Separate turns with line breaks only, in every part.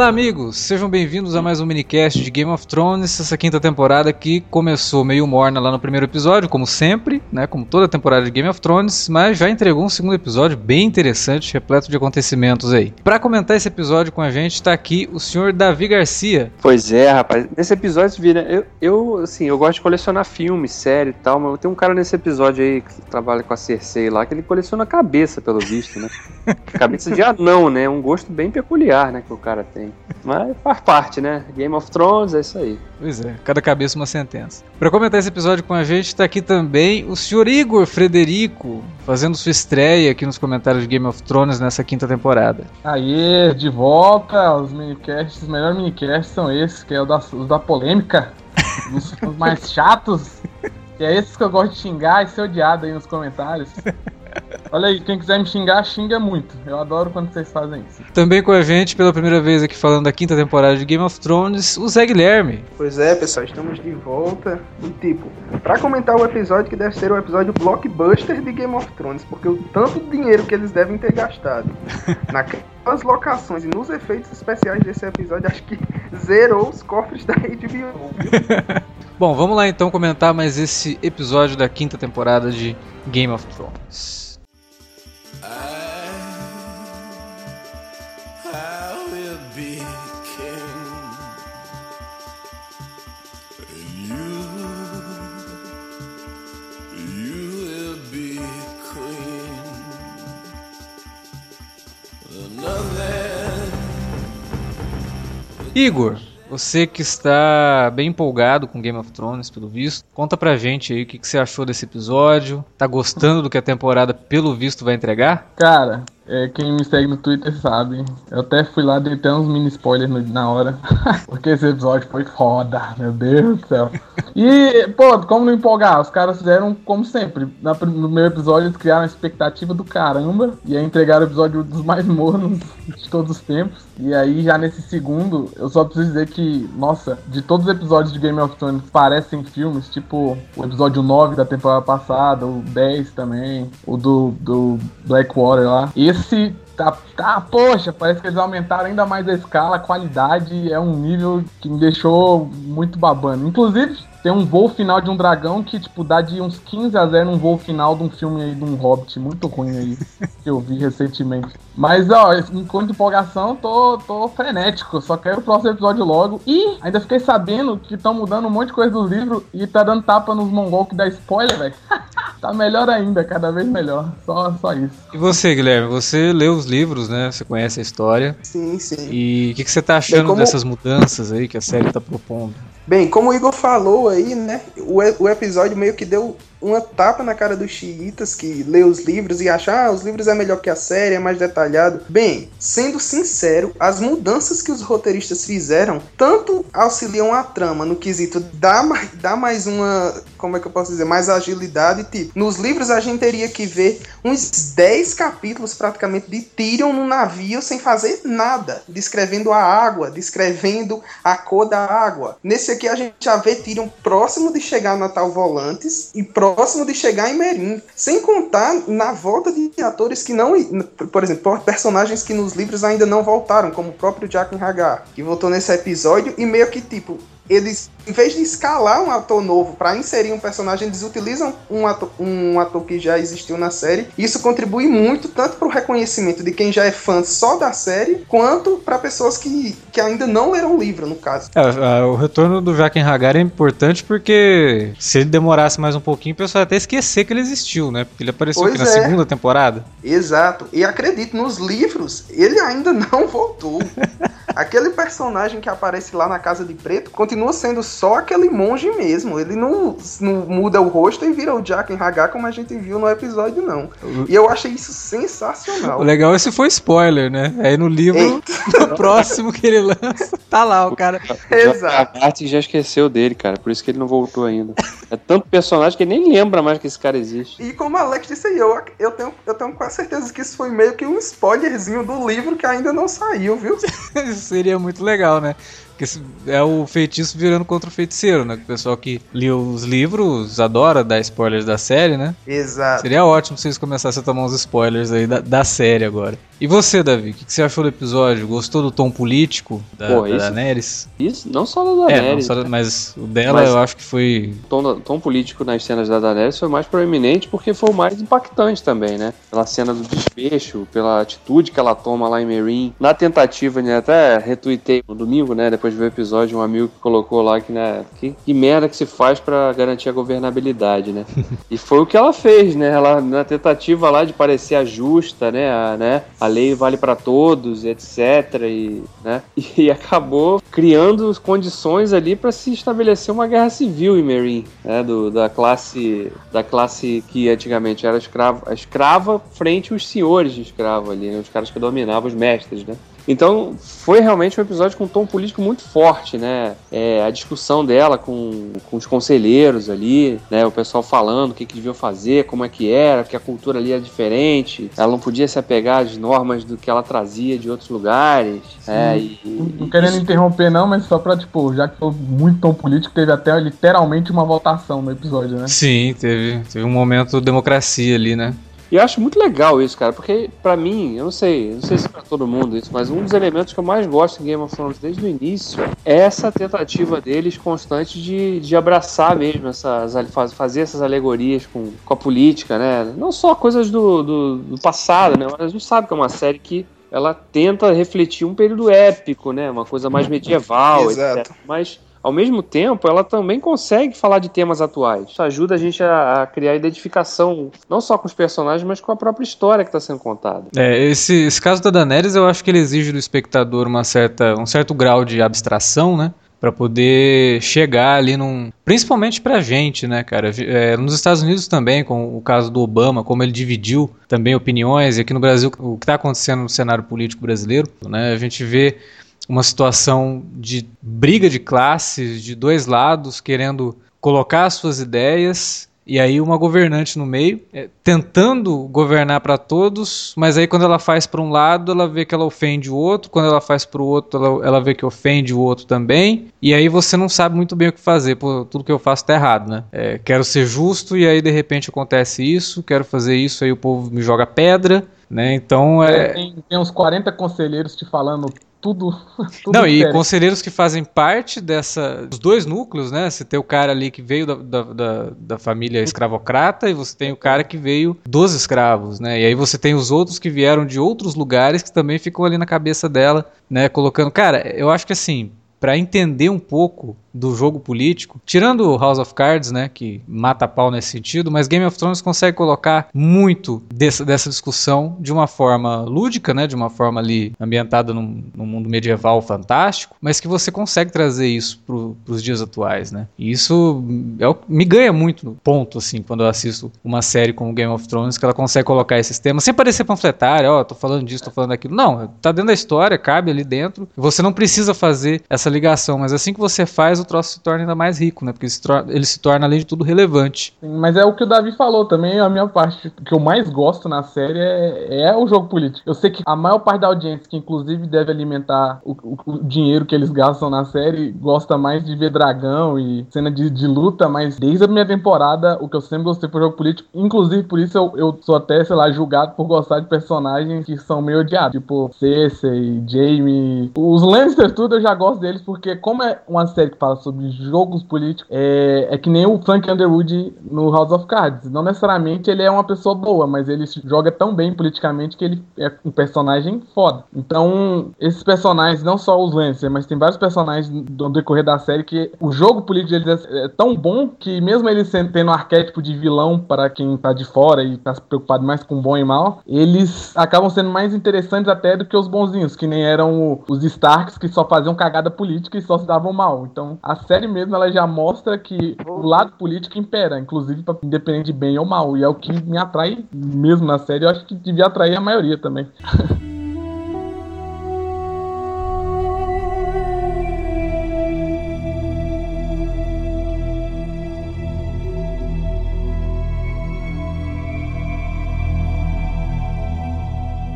Olá, amigos! Sejam bem-vindos a mais um minicast de Game of Thrones, essa quinta temporada que começou meio morna lá no primeiro episódio, como sempre, né? Como toda temporada de Game of Thrones, mas já entregou um segundo episódio bem interessante, repleto de acontecimentos aí. Para comentar esse episódio com a gente, está aqui o senhor Davi Garcia.
Pois é, rapaz. Nesse episódio, vira. Eu, eu, assim, eu gosto de colecionar filmes, série e tal, mas tem um cara nesse episódio aí que trabalha com a Cersei lá, que ele coleciona cabeça, pelo visto, né? cabeça de anão, né? Um gosto bem peculiar, né? Que o cara tem. Mas faz parte, né? Game of Thrones, é isso aí.
Pois é, cada cabeça uma sentença. Para comentar esse episódio com a gente, está aqui também o senhor Igor Frederico, fazendo sua estreia aqui nos comentários de Game of Thrones nessa quinta temporada.
Aí, de volta, os minicasts, os melhores minicasts são esses, que é o da, os da polêmica, os, os mais chatos, que é esses que eu gosto de xingar e ser odiado aí nos comentários. Olha aí, quem quiser me xingar, xinga muito. Eu adoro quando vocês fazem isso.
Também com a gente, pela primeira vez aqui falando da quinta temporada de Game of Thrones, o Zé Guilherme.
Pois é, pessoal, estamos de volta. E tipo, pra comentar o episódio que deve ser o episódio blockbuster de Game of Thrones, porque o tanto de dinheiro que eles devem ter gastado naquelas locações e nos efeitos especiais desse episódio, acho que zerou os cofres da HBO. Viu?
Bom, vamos lá então comentar mais esse episódio da quinta temporada de Game of Thrones. Igor, você que está bem empolgado com Game of Thrones, pelo visto, conta pra gente aí o que, que você achou desse episódio. Tá gostando do que a temporada, pelo visto, vai entregar?
Cara, é, quem me segue no Twitter sabe. Eu até fui lá deitar uns mini spoilers na hora. porque esse episódio foi foda, meu Deus do céu. E, pô, como não empolgar? Os caras fizeram como sempre. No primeiro episódio eles criaram a expectativa do caramba. E aí entregaram o episódio dos mais mornos de todos os tempos. E aí, já nesse segundo, eu só preciso dizer que, nossa, de todos os episódios de Game of Thrones parecem filmes, tipo o episódio 9 da temporada passada, o 10 também, o do, do Blackwater lá. Esse tá, tá, poxa, parece que eles aumentaram ainda mais a escala, a qualidade, é um nível que me deixou muito babando. Inclusive, tem um voo final de um dragão que, tipo, dá de uns 15 a 0 num voo final de um filme aí de um Hobbit muito ruim aí, que eu vi recentemente. Mas, ó, enquanto empolgação, tô, tô frenético, só quero o próximo episódio logo. E ainda fiquei sabendo que estão mudando um monte de coisa do livro e tá dando tapa nos mongol que dá spoiler, velho. tá melhor ainda, cada vez melhor. Só, só isso.
E você, Guilherme, você leu os livros, né? Você conhece a história.
Sim, sim.
E o que, que você tá achando como... dessas mudanças aí que a série tá propondo?
Bem, como o Igor falou aí, né? O, o episódio meio que deu uma tapa na cara dos xiitas que lê os livros e acha, ah, os livros é melhor que a série, é mais detalhado. Bem, sendo sincero, as mudanças que os roteiristas fizeram tanto auxiliam a trama no quesito dar mais, dar mais uma, como é que eu posso dizer, mais agilidade. Tipo, nos livros a gente teria que ver uns 10 capítulos praticamente de Tyrion no navio sem fazer nada, descrevendo a água, descrevendo a cor da água. Nesse aqui a gente já vê Tyrion próximo de chegar no Natal Volantes e próximo de chegar em Merim. Sem contar na volta de atores que não. Por exemplo, personagens que nos livros ainda não voltaram, como o próprio Jaqen Hagar, que voltou nesse episódio e meio que tipo eles, em vez de escalar um ator novo para inserir um personagem, eles utilizam um ator, um ator que já existiu na série. Isso contribui muito tanto para o reconhecimento de quem já é fã só da série, quanto para pessoas que, que ainda não leram o livro, no caso.
É, o retorno do Jaquen Hagar é importante porque se ele demorasse mais um pouquinho, o pessoal ia até esquecer que ele existiu, né? Porque ele apareceu aqui na é. segunda temporada.
Exato. E acredito, nos livros, ele ainda não voltou. Aquele personagem que aparece lá na Casa de Preto continua sendo só aquele monge mesmo. Ele não, não muda o rosto e vira o Jaqen Hagar como a gente viu no episódio, não. E eu achei isso sensacional.
O legal é se foi spoiler, né? Aí no livro, no próximo que ele lança, tá lá o cara.
Exato. A Arte já esqueceu dele, cara. Por isso que ele não voltou ainda. É tanto personagem que ele nem lembra mais que esse cara existe.
E como a Alex disse aí, eu, eu, tenho, eu tenho quase certeza que isso foi meio que um spoilerzinho do livro que ainda não saiu, viu?
seria muito legal, né? Que é o feitiço virando contra o feiticeiro, né? O pessoal que lia os livros adora dar spoilers da série, né?
Exato.
Seria ótimo se vocês começassem a tomar uns spoilers aí da, da série agora. E você, Davi, o que, que você achou do episódio? Gostou do tom político da,
Pô,
da
isso-
Daenerys?
Isso, não só da
É,
Daenerys.
só- mas o dela
Mas-
eu acho que foi.
O tom, da- tom político nas cenas da Daenerys foi mais proeminente porque foi o mais impactante também, né? Pela cena do desfecho, pela atitude que ela toma lá em Meereen. Na tentativa, né? Até retuitei no domingo, né? Depois de ver o episódio, um amigo que colocou lá que, né? Que, que merda que se faz pra garantir a governabilidade, né? e foi o que ela fez, né? Ela, na tentativa lá de parecer a justa, né? A, né? a lei vale pra todos, etc. E, né? e acabou criando condições ali pra se estabelecer uma guerra civil em Meereen, né? Do, da classe da classe que antigamente era escrava, a escrava frente aos senhores de escravo ali, né? Os caras que dominavam os mestres, né? Então, foi realmente um episódio com um tom político muito forte, né? É, a discussão dela com, com os conselheiros ali, né? O pessoal falando o que, que deviam fazer, como é que era, que a cultura ali era diferente. Ela não podia se apegar às normas do que ela trazia de outros lugares. É, e,
Não
e
querendo
isso-
interromper, não, mas só pra, tipo, já que foi muito tom político, teve até literalmente uma votação no episódio, né?
Sim, teve, teve um momento democracia ali, né?
E eu acho muito legal isso, cara, porque pra mim, eu não sei, eu não sei se pra todo mundo isso, mas um dos elementos que eu mais gosto em Game of Thrones desde o início é essa tentativa deles constante de, de abraçar mesmo essas, faz- fazer essas alegorias com, com a política, né? Não só coisas do, do, do passado, né? Mas a gente sabe que é uma série que ela tenta refletir um período épico, né? Uma coisa mais medieval,
Exato.
etc. Mas ao mesmo tempo, ela também consegue falar de temas atuais. Isso ajuda a gente a, a criar identificação não só com os personagens, mas com a própria história que está sendo contada.
É, esse, esse caso da Daenerys eu acho que ele exige do espectador uma certa, um certo grau de abstração, né? Pra poder chegar ali num. Principalmente pra gente, né, cara? É, nos Estados Unidos também, com o caso do Obama, como ele dividiu também opiniões, e aqui no Brasil, o que está acontecendo no cenário político brasileiro, né? A gente vê uma situação de briga de classes, de dois lados querendo colocar as suas ideias e aí uma governante no meio, é, tentando governar para todos, mas aí quando ela faz para um lado, ela vê que ela ofende o outro, quando ela faz para o outro, ela, ela vê que ofende o outro também, e aí você não sabe muito bem o que fazer, pô, tudo que eu faço tá errado, né? É, quero ser justo e aí de repente acontece isso, quero fazer isso, aí o povo me joga pedra, né? Então é...
Tem, tem uns 40 conselheiros te falando tudo. tudo
Não, e
diferente.
conselheiros que fazem parte dessa. Dos dois núcleos, né? Você tem o cara ali que veio da, da, da, da família escravocrata e você tem o cara que veio dos escravos, né? E aí você tem os outros que vieram de outros lugares que também ficam ali na cabeça dela, né? Colocando. Cara, eu acho que assim. Pra entender um pouco do jogo político, tirando House of Cards, né, que mata pau nesse sentido, mas Game of Thrones consegue colocar muito dessa, dessa discussão de uma forma lúdica, né, de uma forma ali ambientada num, num mundo medieval fantástico, mas que você consegue trazer isso para os dias atuais, né? E isso é me ganha muito ponto, assim, quando eu assisto uma série como Game of Thrones, que ela consegue colocar esses temas, sem parecer panfletária, ó, tô falando disso, tô falando daquilo. Não, tá dentro da história, cabe ali dentro. Você não precisa fazer essa ligação, mas assim que você faz, o troço se torna ainda mais rico, né? Porque ele se tor- ele se torna, além de tudo, relevante.
Mas é o que o Davi falou também, a minha parte que eu mais gosto na série é, é o jogo político. Eu sei que a maior parte da audiência, que inclusive deve alimentar o, o- o dinheiro que eles gastam na série, gosta mais de ver dragão e cena de, de luta, mas desde a primeira temporada, o que eu sempre gostei foi o jogo político. Inclusive, por isso eu, eu sou até, sei lá, julgado por gostar de personagens que são meio odiados, tipo Cersei, Jaime. Os Lannister, tudo eu já gosto deles, porque como é uma série que fala sobre jogos políticos, é, é que nem o Frank Underwood no House of Cards. Não necessariamente ele é uma pessoa boa, mas ele joga tão bem politicamente que ele é um personagem foda. Então, esses personagens, não só os Lannister, mas tem vários personagens no decorrer da série que o jogo político deles é, é tão bom que mesmo sendo- tendo um arquétipo de vilão para quem tá de fora e tá se preocupado mais com bom e mal, eles acabam sendo mais interessantes até do que os bonzinhos, que nem eram os Starks que só faziam cagada política e só se davam mal. Então, a série mesmo ela já mostra que o lado político impera, inclusive pra, independente de bem ou mal, e é o que me atrai mesmo na série, eu acho que devia atrair a maioria também.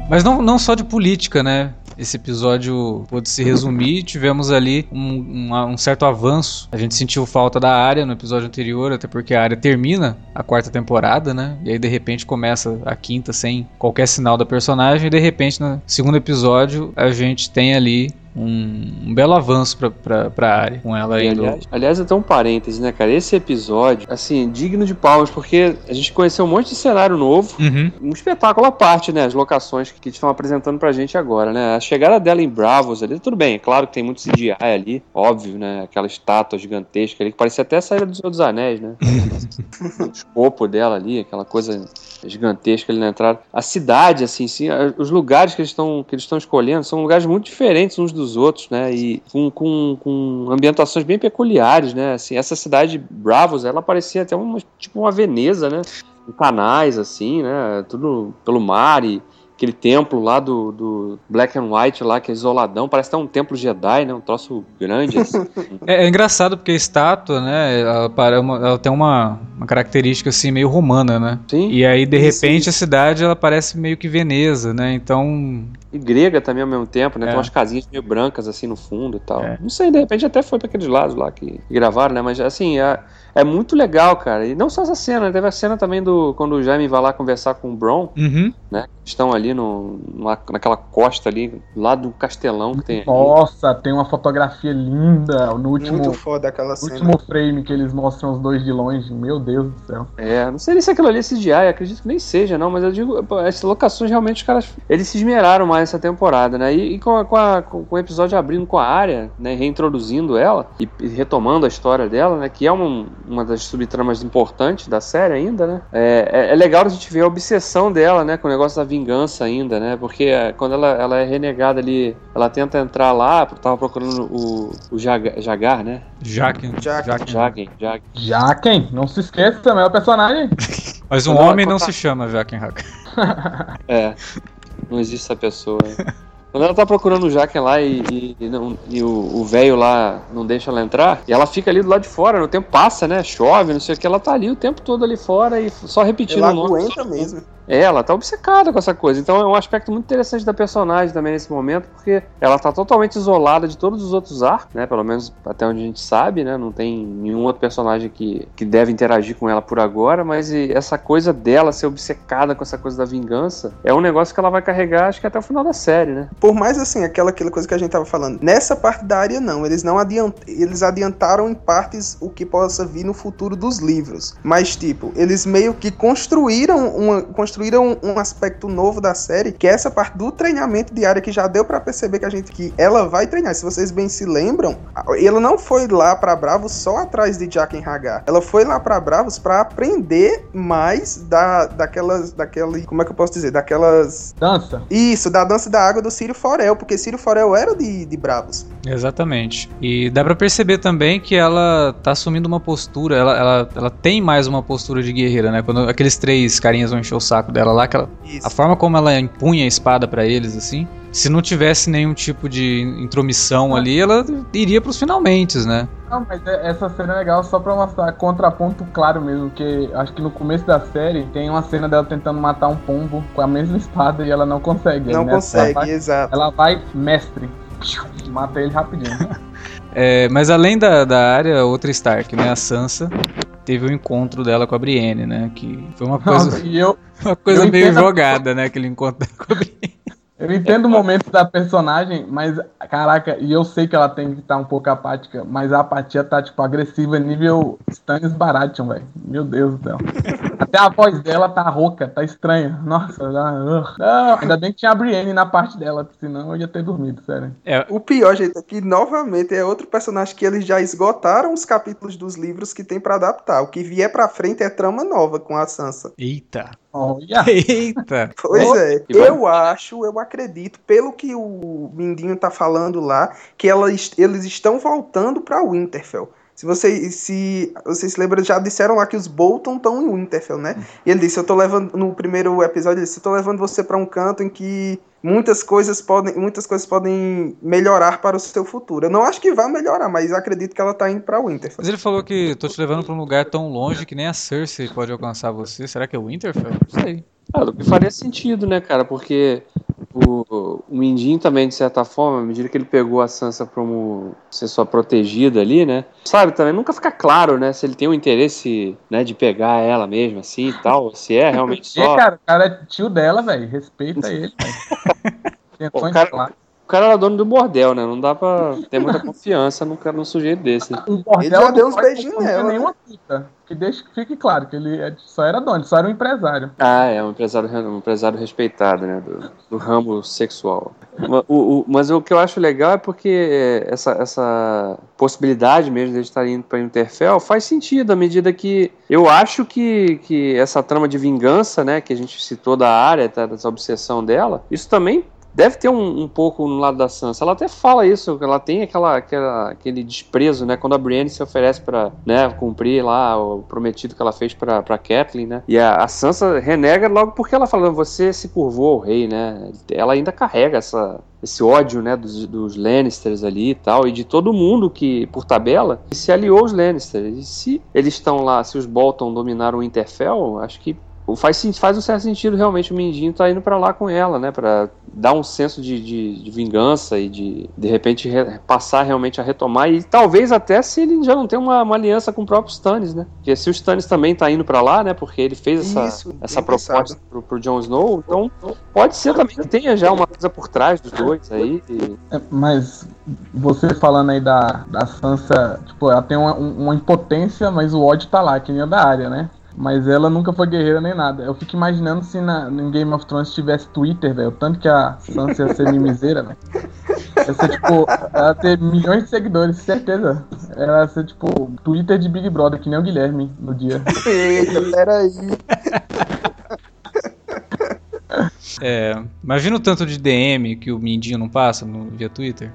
Mas não, não só de política, né? Esse episódio pôde se resumir. Tivemos ali um, um, um, certo avanço. A gente sentiu falta da área no episódio anterior, até porque a área termina a quarta temporada, né? E aí de repente começa a quinta sem qualquer sinal da personagem. E de repente no segundo episódio a gente tem ali um, um, belo avanço pra, pra, pra área com ela
indo. Aliás, aliás, até um parêntese, né, cara? Esse episódio, assim, digno de palmas, porque a gente conheceu um monte de cenário novo, uhum. um espetáculo à parte, né? As locações que, que estão apresentando pra gente agora, né? A chegada dela em Bravos ali, tudo bem, é claro que tem muito CGI ali, óbvio, né? Aquela estátua gigantesca ali, que parecia até a saída dos Anéis, né? o escopo dela ali, aquela coisa gigantesca ali na entrada. A cidade, assim, sim, os lugares que eles estão que eles estão escolhendo são lugares muito diferentes uns dos outros, né? E com, com, com ambientações bem peculiares, né? Assim, essa cidade Bravos, ela parecia até uma, tipo uma Veneza, né? Canais, assim, né? Tudo pelo mar e aquele templo lá do, do Black and White lá, que é isoladão, parece até um templo Jedi, né? Um troço grande. Assim.
é, é, engraçado porque a estátua, né? Ela, ela tem uma, uma, característica assim meio romana, né? Sim. E aí, de repente, a cidade ela parece meio que Veneza, né? Então.
E grega também ao mesmo tempo, né? É. Tem umas casinhas meio brancas assim no fundo e tal. É. Não sei, de repente até foi para aqueles lados lá que gravaram, né? Mas assim, a é muito legal, cara. E não só essa cena, teve a cena também do quando o Jaime vai lá conversar com o Bron, uhum. né? Estão ali no, numa, naquela costa ali, lá do castelão que tem.
Nossa, ali. tem uma fotografia linda no último.
Muito foda aquela
cena. último frame que eles mostram os dois de longe. Meu Deus do céu.
É, não sei nem se aquilo ali é CGI, acredito que nem seja, não, mas eu digo, essas locações realmente os caras. Eles se esmeraram mais essa temporada, né? E, e com, a, com, a, com, o episódio abrindo com a área, né? Reintroduzindo ela e, e retomando a história dela, né? Que é um uma das subtramas importantes da série ainda, né? É, é, é, legal a gente ver a obsessão dela, né? Com o negócio da vingança ainda, né? Porque é, quando ela, ela é renegada ali, ela tenta entrar lá, tava procurando o, o Jagar, Jagar né?
Jaken.
Jaken. Jaken.
Não se esqueça é o personagem.
Mas um homem não se chama Jaken Haken.
é. Não existe essa pessoa. Quando ela tá procurando o Jacken lá e, e, e, não, e o velho lá não deixa ela entrar, e ela fica ali do lado de fora, o tempo passa, né? Chove, não sei o que, ela tá ali o tempo todo ali fora e só repetindo
ela
o nome.
aguenta mesmo.
Ela tá obcecada com essa coisa. Então é um aspecto muito interessante da personagem também nesse momento, porque ela tá totalmente isolada de todos os outros arcos, né? Pelo menos até onde a gente sabe, né? Não tem nenhum outro personagem que, que deve interagir com ela por agora, mas essa coisa dela ser obcecada com essa coisa da vingança é um negócio que ela vai carregar, acho que até o final da série, né?
Por mais assim, aquela, aquela coisa que a gente tava falando, nessa parte da área não, eles não adiant, eles adiantaram em partes o que possa vir no futuro dos livros. Mas, tipo, eles meio que construíram uma construíram um aspecto novo da série, que é essa parte do treinamento diário que já deu para perceber que a gente que ela vai treinar. Se vocês bem se lembram, ela não foi lá para Bravos só atrás de Jaqen Hagar. Ela foi lá para Bravos para aprender mais da daquelas daquele, como é que eu posso dizer, daquelas
dança.
Isso, da dança da água do Círio Forel, porque Círio Forel era de, de Bravos.
Exatamente. E dá para perceber também que ela tá assumindo uma postura, ela, ela, ela tem mais uma postura de guerreira, né? Quando aqueles três carinhas vão encher o saco dela lá, que ela, a forma como ela empunha a espada para eles, assim, se não tivesse nenhum tipo de intromissão ali, ela iria pros finalmente, né?
Não, mas é, essa cena é legal só pra mostrar contraponto claro mesmo, que acho que no começo da série tem uma cena dela tentando matar um pombo com a mesma espada e ela não consegue.
Não consegue, ela vai,
exato. Ela vai, mestre, mata ele rapidinho.
é, mas além da, da área, outra Stark, né, a Sansa, teve o encontro dela com a Brienne, né? Que foi uma coisa, eu, uma coisa meio jogada, né? Aquele encontro com a Brienne.
Eu entendo o momento da personagem, mas, caraca, e eu sei que ela tem que estar um pouco apática, mas a apatia tá, tipo, agressiva nível Stannis Baratheon, velho. Meu Deus do céu. Até a voz dela tá rouca, tá estranha. Nossa, não, ainda bem que tinha a Brienne na parte dela, senão eu ia ter dormido, sério.
É. O pior, gente, é que, novamente, é outro personagem que eles já esgotaram os capítulos dos livros que tem para adaptar. O que vier pra frente é trama nova com a Sansa.
Eita.
Olha.
Eita!
Pois é. Eu acho, eu acredito, pelo que o Mindinho tá falando lá, que elas, eles estão voltando pra Winterfell. Se vocês se, vocês se lembram, já disseram lá que os Bolton estão em Winterfell, né? E ele disse: Eu tô levando. No primeiro episódio, ele disse: Eu tô levando você para um canto em que muitas coisas podem muitas coisas podem melhorar para o seu futuro. Eu não acho que vá melhorar, mas acredito que ela tá indo para Winterfell.
Mas ele falou que tô te levando para um lugar tão longe que nem a Cersei pode alcançar você. Será que é Winterfell? Não sei.
Ah, o que faria sentido, né, cara? Porque o, o, o Mindinho também, de certa forma, à medida que ele pegou a Sansa como ser sua protegida ali, né? Sabe, também nunca fica claro, né? Se ele tem o um interesse, né, de pegar ela mesmo, assim e tal, se é realmente só...
E, cara, o cara é tio dela, velho, respeita ele, velho.
o cara, o cara era dono do bordel, né? Não dá pra ter muita confiança num, num sujeito desse.
Um bordel ele já deu uns beijinhos nela. Nenhuma puta. Que deixe que fique claro que ele é, só era dono, só era um empresário.
Ah, é, um empresário, um empresário respeitado, né? Do, do ramo sexual. o, o, mas o que eu acho legal é porque essa, essa possibilidade mesmo de estar indo para Interfell faz sentido à medida que eu acho que, que essa trama de vingança, né, que a gente citou da área, tá, dessa obsessão dela, isso também deve ter um, um, pouco no lado da Sansa. Ela até fala isso, ela tem aquela, aquela aquele desprezo, né? Quando a Brienne se oferece para né, cumprir lá o prometido que ela fez para Kathleen, né? E a, a, Sansa renega logo porque ela fala, você se curvou ao rei, né? Ela ainda carrega essa, esse ódio, né, dos, dos Lannisters ali e tal, e de todo mundo que, por tabela, se aliou aos Lannisters. E se eles estão lá, se os Bolton dominaram o Interfell, acho que faz, faz um certo sentido realmente o Mindinho tá indo para lá com ela, né? Para dar um senso de, de, de, vingança e de de repente re, passar realmente a retomar e talvez até se ele já não tem uma, uma aliança com o próprio Stannis, né? Porque se o Stannis também tá indo para lá, né? Porque ele fez essa, Isso, essa proposta pro, pro Jon Snow, então pode ser também que tenha já uma coisa por trás dos dois aí. E...
É, mas você falando aí da, da Sansa, tipo, ela tem uma, uma impotência, mas o ódio tá lá, que nem a da área, né? Mas ela nunca foi guerreira nem nada. Eu fico imaginando se na, no Game of Thrones tivesse Twitter, velho. Tanto que a Sansa ia ser mimiseira, velho. Ia ser tipo, ela ter milhões de seguidores, certeza. Ela ia ser tipo Twitter de Big Brother, que nem o Guilherme no dia.
Eita, peraí.
É, imagina o tanto de DM que o Mindinho não passa no, via Twitter.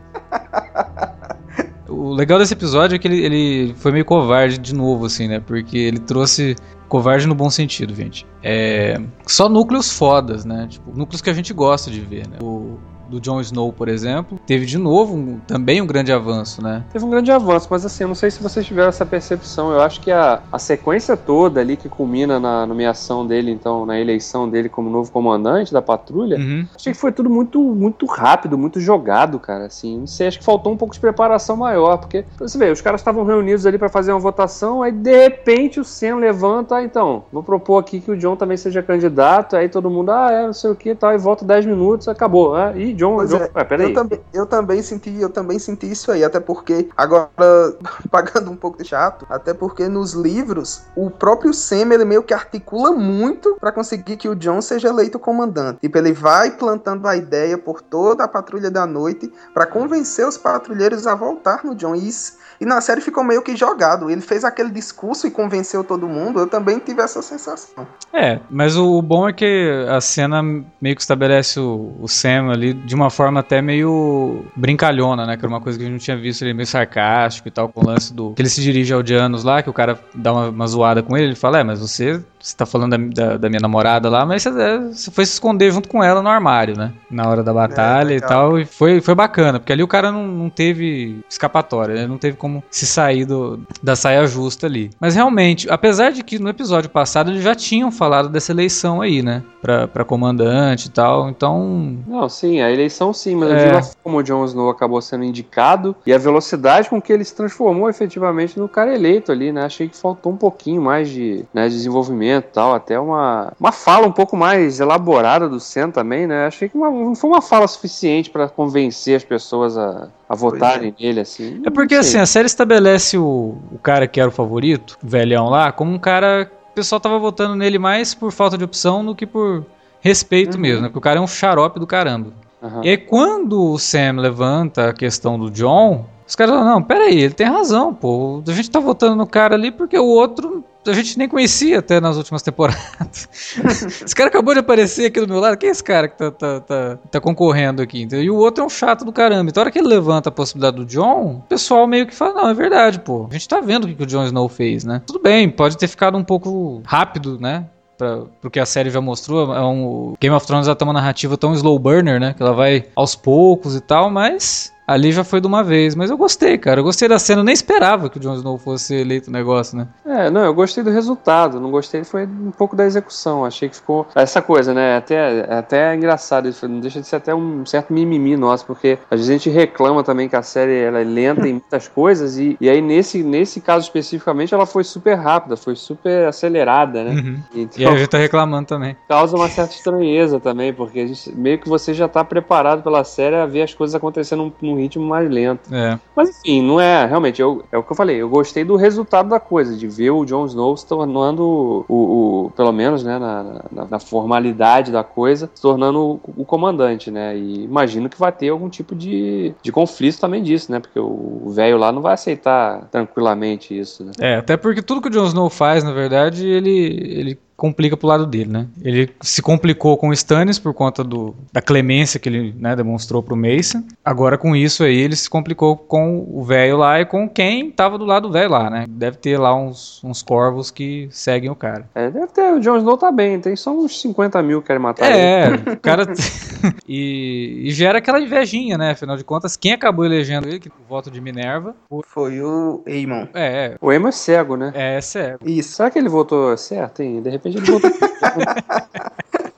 O legal desse episódio é que ele, ele foi meio covarde de novo, assim, né? Porque ele trouxe Covarde no bom sentido, gente. É, só núcleos fodas, né? Tipo, núcleos que a gente gosta de ver, né? O, do Jon Snow, por exemplo, teve de novo um, também um grande avanço, né?
Teve um grande avanço, mas assim, eu não sei se vocês tiveram essa percepção. Eu acho que a, a sequência toda ali que culmina na nomeação dele, então, na eleição dele como novo comandante da patrulha, uhum. achei que foi tudo muito, muito rápido, muito jogado, cara. Assim, não sei, acho que faltou um pouco de preparação maior, porque você vê, os caras estavam reunidos ali para fazer uma votação, aí de repente o Sen levanta, ah, então, vou propor aqui que o John também seja candidato, aí todo mundo, ah, é, não sei o que, tal, e volta 10 minutos, acabou. Ah, e John, pois John
é, ah, eu, também, eu também senti, eu também senti isso aí, até porque agora pagando um pouco de chato, até porque nos livros o próprio Sam ele meio que articula muito para conseguir que o John seja eleito comandante. Tipo, ele vai plantando a ideia por toda a patrulha da noite para convencer os patrulheiros a voltar no John. E isso, e na série ficou meio que jogado. Ele fez aquele discurso e convenceu todo mundo. Eu também tive essa sensação.
É, mas o, bom é que a cena meio que estabelece o, o Sam ali de uma forma até meio brincalhona, né? Que era uma coisa que a gente não tinha visto. Ele meio sarcástico e tal, com o lance do. Que ele se dirige ao Janus lá, que o cara dá uma, uma zoada com ele. Ele fala: É, mas você você tá falando da, da, da, minha namorada lá, mas você, é, você, foi se esconder junto com ela no armário, né? Na hora da batalha é, e tal. E foi, foi bacana, porque ali o cara não, não teve escapatória, né? Não teve como se sair do, da saia justa ali. Mas realmente, apesar de que no episódio passado eles já tinham falado dessa eleição aí, né? Pra, pra comandante e tal, então.
Não, sim, a eleição sim, mas é. eu como o Jon Snow acabou sendo indicado e a velocidade com que ele se transformou efetivamente no cara eleito ali, né? Achei que faltou um pouquinho mais de né, desenvolvimento tal, até uma, uma fala um pouco mais elaborada do Sen também, né? Achei que uma, não foi uma fala suficiente para convencer as pessoas a, a votarem é. nele, assim.
É porque, assim, a série estabelece o, o cara que era o favorito, o velhão lá, como um cara. O pessoal tava votando nele mais por falta de opção do que por respeito uhum. mesmo, né? Porque o cara é um xarope do caramba. Uhum. E aí, quando o Sam levanta a questão do John, os caras falam, não, peraí, ele tem razão, pô. A gente tá votando no cara ali porque o outro a gente nem conhecia até nas últimas temporadas. esse cara acabou de aparecer aqui do meu lado. Quem é esse cara que tá, tá, tá, tá concorrendo aqui? Entendeu? E o outro é um chato do caramba. Então, a hora que ele levanta a possibilidade do John, o pessoal meio que fala: não, é verdade, pô. A gente tá vendo o que, que o Jon Snow fez, né? Tudo bem, pode ter ficado um pouco rápido, né? Pra, porque a série já mostrou, é um, Game of Thrones já tem uma narrativa tão slow burner, né? Que ela vai aos poucos e tal, mas ali já foi de uma vez. Mas eu gostei, cara. Eu gostei da cena. Eu nem esperava que o Jon Snow fosse eleito o negócio, né?
É, não, eu gostei do resultado. Não gostei foi um pouco da execução. Achei que ficou. Essa coisa, né? Até, até engraçado. Isso não deixa de ser até um certo mimimi nosso, porque às vezes a gente reclama também que a série ela é lenta em muitas coisas. E, e aí, nesse, nesse caso especificamente, ela foi super rápida, foi super acelerada, né?
Uhum. Então, e a gente tá reclamando também.
Causa uma certa estranheza também, porque gente, meio que você já tá preparado pela série a ver as coisas acontecendo num ritmo mais lento.
É.
Mas enfim, não é. Realmente, eu, é o que eu falei. Eu gostei do resultado da coisa, de ver o Jon Snow se tornando o. o pelo menos, né, na, na, na, formalidade da coisa, se tornando o, o, comandante, né? E imagino que vai ter algum tipo de, de conflito também disso, né? Porque o velho lá não vai aceitar tranquilamente isso, né?
É, até porque tudo que o Jon Snow faz, na verdade, ele, ele complica pro lado dele, né? Ele se complicou com o Stannis por conta do, da clemência que ele né, demonstrou pro Mason. Agora com isso aí ele se complicou com o velho lá e com quem tava do lado do velho lá, né? Deve ter lá uns, uns corvos que seguem o cara.
É, deve ter. O Jon Snow tá bem, tem só uns 50 mil que querem matar
é, ele. É, o cara. e, e gera aquela invejinha, né? Afinal de contas, quem acabou elegendo ele, que o voto de Minerva.
Foi o Aemon.
É, é.
O Aemon é cego, né?
É, é cego.
Isso. Será que ele votou certo, hein? De repente ele.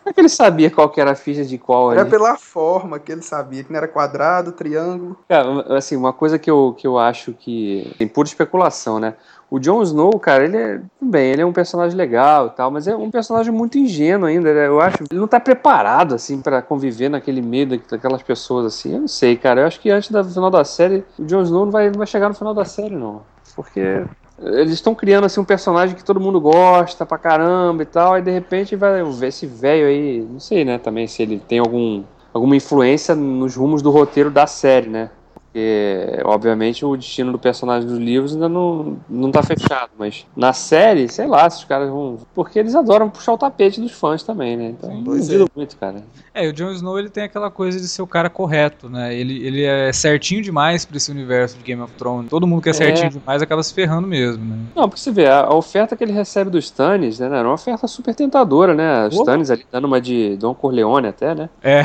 Como é que ele sabia qual que era a ficha de qual
Era ali? pela forma que ele sabia, que não era quadrado, triângulo.
Cara, assim, uma coisa que eu, que eu acho que tem pura especulação, né? O Jon Snow, cara, ele é. Bem, ele é um personagem legal e tal, mas é um personagem muito ingênuo ainda. Né? Eu acho. Ele não tá preparado, assim, para conviver naquele meio daquelas pessoas, assim. Eu não sei, cara. Eu acho que antes do final da série, o Jon Snow não vai, não vai chegar no final da série, não. Porque eles estão criando assim um personagem que todo mundo gosta pra caramba e tal, e de repente vai ver esse velho aí, não sei, né, também se ele tem algum alguma influência nos rumos do roteiro da série, né? Porque, obviamente, o destino do personagem dos livros ainda não, não tá fechado. Mas na série, sei lá, se os caras vão. Porque eles adoram puxar o tapete dos fãs também, né? Então, Sim, não é. muito, cara.
É, o Jon Snow ele tem aquela coisa de ser o cara correto, né? Ele, ele é certinho demais pra esse universo de Game of Thrones. Todo mundo que é certinho é. demais acaba se ferrando mesmo, né?
Não, porque você vê, a, a oferta que ele recebe dos Stannis, né? Era uma oferta super tentadora, né? Os Stannis ali dando uma de Don Corleone até, né?
É.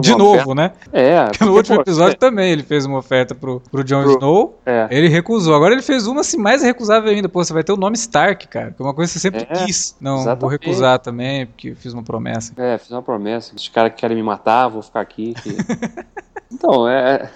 De novo, oferta. né?
É.
Porque no último pô, episódio é. também ele fez uma oferta pro, pro Jon pro... Snow. É. Ele recusou. Agora ele fez uma assim mais recusável ainda. Pô, você vai ter o nome Stark, cara. Que é uma coisa que você sempre é, quis. Não, exatamente. vou recusar também, porque fiz uma promessa.
É, fiz uma promessa. Os caras que querem me matar, vou ficar aqui. Que... então, é.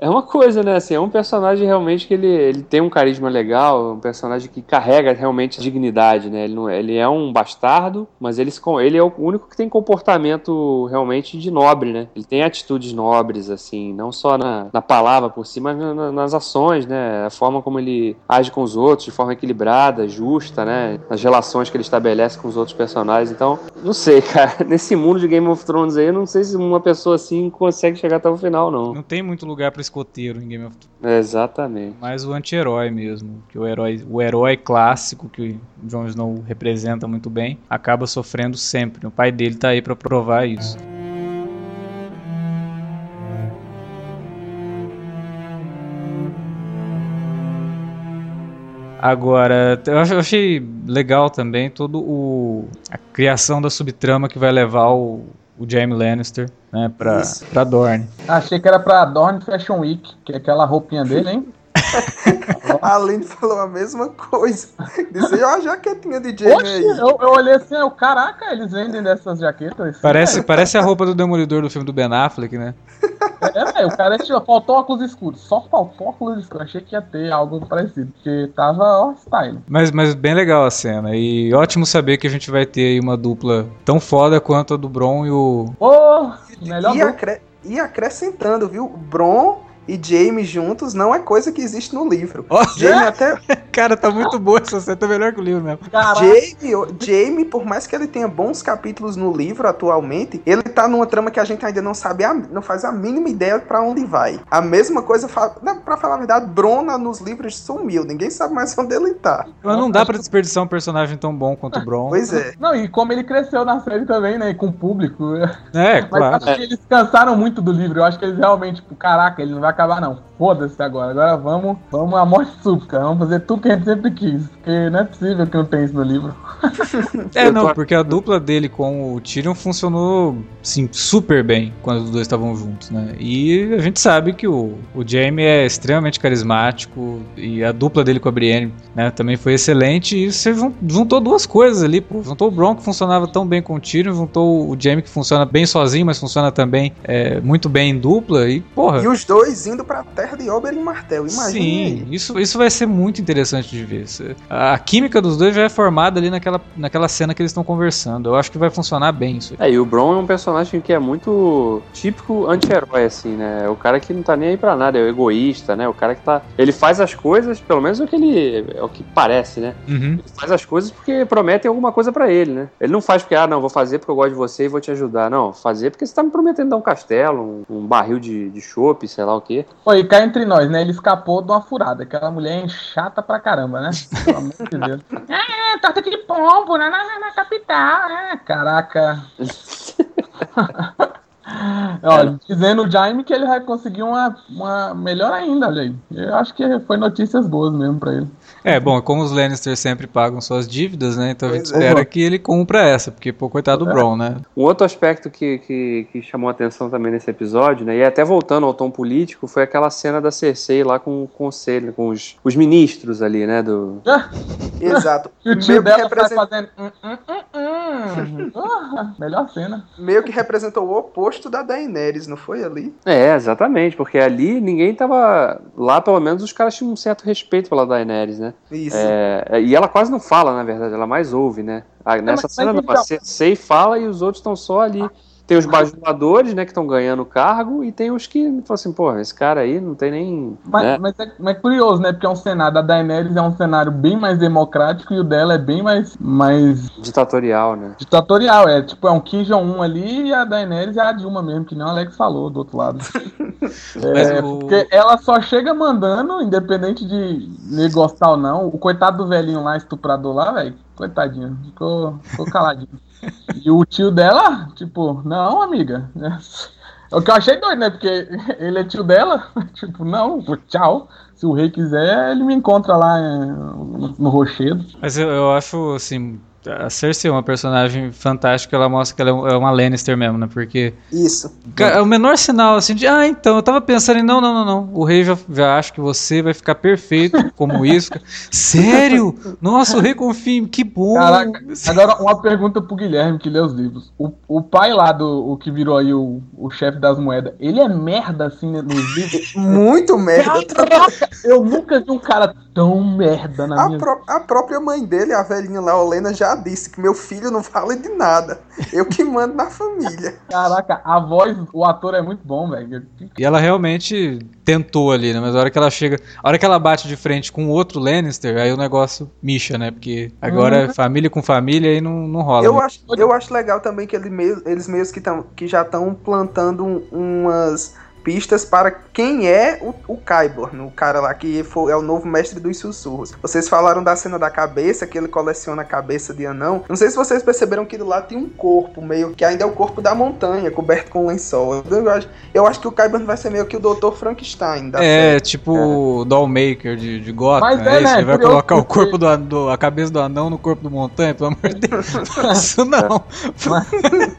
É uma coisa, né? Assim, é um personagem realmente que ele, ele tem um carisma legal, um personagem que carrega realmente dignidade, né? Ele, não, ele é um bastardo, mas ele, ele é o único que tem comportamento realmente de nobre, né? Ele tem atitudes nobres, assim, não só na, na palavra por si, mas na, nas ações, né? A forma como ele age com os outros, de forma equilibrada, justa, né? Nas relações que ele estabelece com os outros personagens. Então, não sei, cara. Nesse mundo de Game of Thrones aí, eu não sei se uma pessoa assim consegue chegar até o final, não.
Não tem muito lugar para escoteiro em Game of Thrones.
Exatamente.
Mais o anti-herói mesmo. Que o herói, o herói clássico que o Jon Snow representa muito bem, acaba sofrendo sempre. O pai dele tá aí para provar isso. Agora, eu achei legal também todo o a criação da subtrama que vai levar o, o Jaime Lannister, né, pra, pra Dorne.
Achei que era pra Dorne Fashion Week, que é aquela roupinha dele, hein?
a Aline falou a mesma coisa. Disse, ó, a jaquetinha de Jamie aí.
Eu, eu, olhei assim, eu, caraca, eles vendem dessas jaquetas.
Parece, parece a roupa do Demolidor do filme do Ben Affleck, né?
É, o cara tinha, faltou óculos escuros. Só faltou óculos escuros. Achei que ia ter algo parecido, porque tava ó, style.
Mas, mas bem legal a cena. E ótimo saber que a gente vai ter aí uma dupla tão foda quanto a do Bron e o.
Oh, melhor e, acre e acrescentando, viu? Bron e Jamie juntos não é coisa que existe no livro.
Oh, Jamie até. Cara, tá muito boa essa cena, tá melhor que o livro mesmo.
Jamie, Jamie, por mais que ele tenha bons capítulos no livro atualmente, ele tá numa trama que a gente ainda não sabe, a, não faz a mínima ideia para onde vai. A mesma coisa, para falar a verdade, Brona nos livros sumiu, ninguém sabe mais onde ele tá.
Mas não dá para desperdiçar um personagem tão bom quanto o Bron.
Pois é.
Não, e como ele cresceu na série também, né, com o público.
É, Mas claro.
acho que eles cansaram muito do livro, eu acho que eles realmente, tipo, caraca, ele não vai vai acabar não. Foda-se agora. Agora vamos, vamos à morte súplica. Vamos fazer tudo que a gente sempre quis. Porque não é possível que não tenha isso no livro.
É, não, porque a dupla dele com o Tyrion funcionou, sim, super bem quando os dois estavam juntos, né? E a gente sabe que o, o Jaime é extremamente carismático e a dupla dele com a Brienne, né, também foi excelente e você jun- juntou duas coisas ali, pô. Juntou o Bron que funcionava tão bem com o Tyrion, juntou o Jaime que funciona bem sozinho, mas funciona também é, muito bem em dupla e, porra...
E os dois indo pra terra de Oberyn Martel, imagina
Sim, isso, isso vai ser muito interessante de ver. A química dos dois já é formada ali naquela, naquela cena que eles estão conversando. Eu acho que vai funcionar bem isso aí.
É, e o Bron é um personagem que é muito típico anti-herói, assim, né? É o cara que não tá nem aí pra nada, é o egoísta, né? O cara que tá. Ele faz as coisas, pelo menos é o que ele. É o que parece, né?
Uhum.
Ele faz as coisas porque prometem alguma coisa pra ele, né? Ele não faz porque, ah, não, vou fazer porque eu gosto de você e vou te ajudar. Não, fazer porque você tá me prometendo dar um castelo, um, um barril de, de chopp, sei lá o quê.
Pô, e cá entre nós, né? Ele escapou de uma furada. Aquela mulher é chata pra caramba, né? Pelo amor de Deus. É, torta de pombo, né? Na, na capital, né? Caraca. Olha, dizendo o Jaime que ele vai conseguir uma, uma melhor ainda, olha aí. Eu acho que foi notícias boas mesmo pra ele.
É, bom, como os Lannister sempre pagam suas dívidas, né? Então a gente
Pois é.
espera que ele cumpra essa, porque, pô, coitado do
É.
Bron, né?
Um outro aspecto que, que, que chamou a atenção também nesse episódio, né? E até voltando ao tom político, foi aquela cena da Cersei lá com o conselho, com os, os ministros ali, né? Do,
Exato.
E o tio dela sai
representa-
fazendo. Hum. Porra, melhor cena.
meio que representou o oposto da Daenerys, não foi ali?
É, exatamente, porque ali ninguém tava. Lá, pelo menos, os caras tinham um certo respeito pela Daenerys, né?
Isso.
É, e ela quase não fala, na verdade, ela mais ouve, né? Ah, nessa
mas-
cena
mas
não, a
então-
Cersei fala e os outros estão só ali. Tem os bajuladores, né, que estão ganhando cargo, e tem os que falam assim, porra, esse cara aí não tem nem.
Mas,
né?
mas, é, mas é curioso, né? Porque é um cenário. A Daenerys é um cenário bem mais democrático e o dela é bem mais, mais
Ditatorial, né?
ditatorial. É tipo, é um Kim Jong-un ali e a Daenerys é a Dilma mesmo, que nem o Alex falou do outro lado. É,
o-
Porque ela só chega mandando, independente de ele gostar ou não. O coitado do velhinho lá, estuprador lá, velho, coitadinho, ficou, ficou caladinho. E o tio dela, tipo, não, amiga. O que eu achei doido, né? Porque ele é tio dela. Tipo, não, tchau. Se o rei quiser, ele me encontra lá é, no, no rochedo.
Mas eu, eu acho, assim, a Cersei é uma personagem fantástica, ela mostra que ela é é uma Lannister mesmo, né? Porque
Isso.
É o menor sinal assim de, ah, então, eu tava pensando em, não, não, não, não. O rei já, já acha que você vai ficar perfeito como isso. Sério? Nossa, o rei confia em que bom.
Caraca, agora uma pergunta pro Guilherme que lê os livros. O, o pai lá do o que virou aí o, o chefe das moedas, ele é merda assim né, nos livros?
Muito merda.
Eu nunca vi um cara tão merda na
A,
minha
pró- a própria mãe dele, a velhinha lá, Olena, já disse que meu filho não fala de nada. Eu que mando na família.
Caraca, a voz, o ator é muito bom, velho.
E ela realmente tentou ali, né? Mas a hora que ela chega, a hora que ela bate de frente com outro Lannister, aí o negócio micha, né? Porque agora é família com família e não, não rola.
Eu
né?
acho, eu acho legal também que ele eles meio que, tão, que já estão plantando um- umas pistas para quem é o, o Kyborn, o cara lá que foi, é o novo mestre dos sussurros. Vocês falaram da cena da cabeça, que ele coleciona a cabeça de anão. Não sei se vocês perceberam que do lado tem um corpo, meio que ainda é o corpo da montanha, coberto com lençol. Eu, eu acho, eu acho que o Kyborn vai ser meio que o Dr. Frankenstein da série.
É, tipo o Dollmaker de, de Gotham.
Mas
é
é,
isso,
né,
ele vai
curioso
colocar o corpo do, do- a cabeça do anão no corpo do montanha, pelo amor de Deus. Isso não.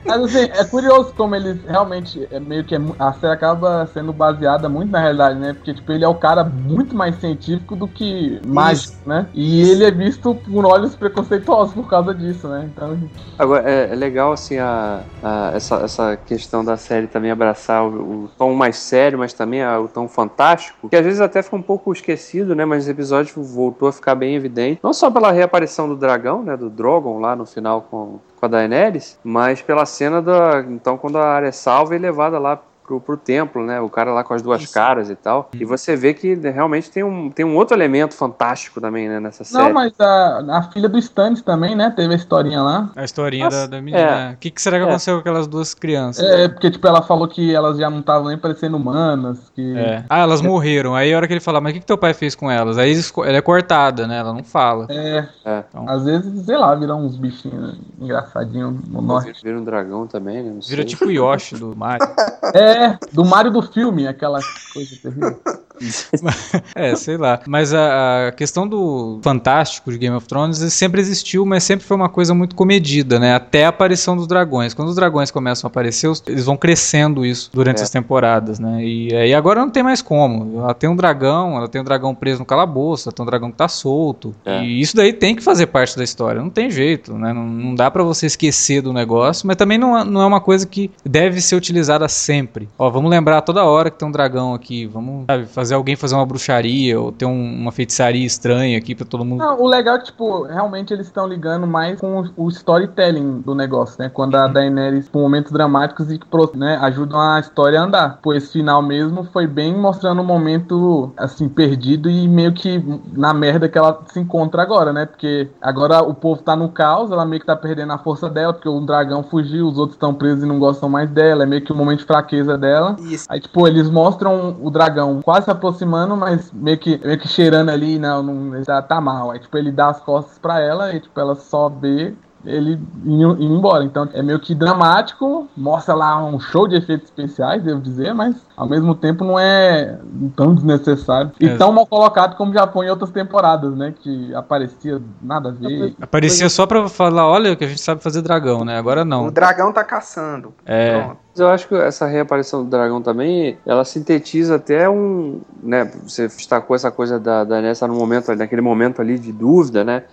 Mas assim, é curioso como eles realmente é meio que é a série acaba sendo baseada muito na realidade, né? Porque tipo, ele é o cara muito mais científico do que mágico, né? E ele é visto por olhos preconceituosos por causa disso, né? Então,
Agora, é, é legal, assim, a, a- essa, essa questão da série também abraçar o, o tom mais sério, mas também a- o tom fantástico, que às vezes até fica um pouco esquecido, né? Mas esse episódio voltou a ficar bem evidente. Não só pela reaparição do dragão, né? Do Drogon lá no final com, com a Daenerys, mas pela cena da. Então, quando a área é salva e levada lá. Pro, pro templo, né? O cara lá com as duas
Isso.
caras e tal. E você vê que realmente tem um, tem um outro elemento fantástico também, né? Nessa série.
não, mas a, a filha do Stannis também, né? Teve a historinha lá.
A historinha
Nossa,
da, da menina. O que, que será que
É.
aconteceu com aquelas duas crianças?
É, porque tipo, ela falou que elas já não estavam nem parecendo humanas, que
É. Ah, elas morreram. Aí a hora que ele fala, mas o que, que teu pai fez com elas? Aí ela é cortada, né? Ela não fala.
é,
É.
Então,
às vezes, sei lá, viram uns bichinhos engraçadinhos no norte.
Vira um dragão também, né? Não
vira
sei.
tipo o Yoshi do Mario.
É, É, do Mario do filme, aquela coisa terrível.
é, sei lá. Mas a, a, questão do fantástico de Game of Thrones sempre existiu, mas sempre foi uma coisa muito comedida, né? Até a aparição dos dragões. Quando os dragões começam a aparecer, eles vão crescendo isso durante é. as temporadas, né? E, e agora não tem mais como. Ela tem um dragão, ela tem um dragão preso no calabouço, ela tem um dragão que tá solto. É. E isso daí tem que fazer parte da história. Não tem jeito, né? Não, não dá para você esquecer do negócio, mas também não, não é uma coisa que deve ser utilizada sempre. Ó, vamos lembrar toda hora que tem um dragão aqui. Vamos sabe, fazer fazer alguém fazer uma bruxaria ou ter um, uma feitiçaria estranha aqui pra todo mundo.
Não, o legal é que, tipo, realmente eles estão ligando mais com o storytelling do negócio, né? Quando a Daenerys, por momentos dramáticos e que né, ajudam a história a andar. Pô, esse final mesmo foi bem mostrando um momento, assim, perdido e meio que na merda que ela se encontra agora, né? Porque agora o povo tá no caos, ela meio que tá perdendo a força dela, porque o dragão fugiu, os outros estão presos e não gostam mais dela, é meio que um momento de fraqueza dela. Isso. Aí, tipo, eles mostram o dragão quase aproximando, mas meio que, meio que cheirando ali, não, não tá, tá mal. Aí, tipo, ele dá as costas pra ela e, tipo, ela só vê ele indo, indo, embora. Então é meio que dramático, mostra lá um show de efeitos especiais, devo dizer, mas ao mesmo tempo não é tão desnecessário. E é. tão mal colocado como já foi em outras temporadas, né? Que aparecia nada a ver.
Aparecia só pra falar, olha, que a gente sabe fazer dragão, né? Agora não.
O dragão tá caçando.
É. Pronto.
Eu acho que essa reaparição do dragão também, ela sintetiza até um, né, você destacou essa coisa da, da Nessa no momento, naquele momento ali de dúvida, né,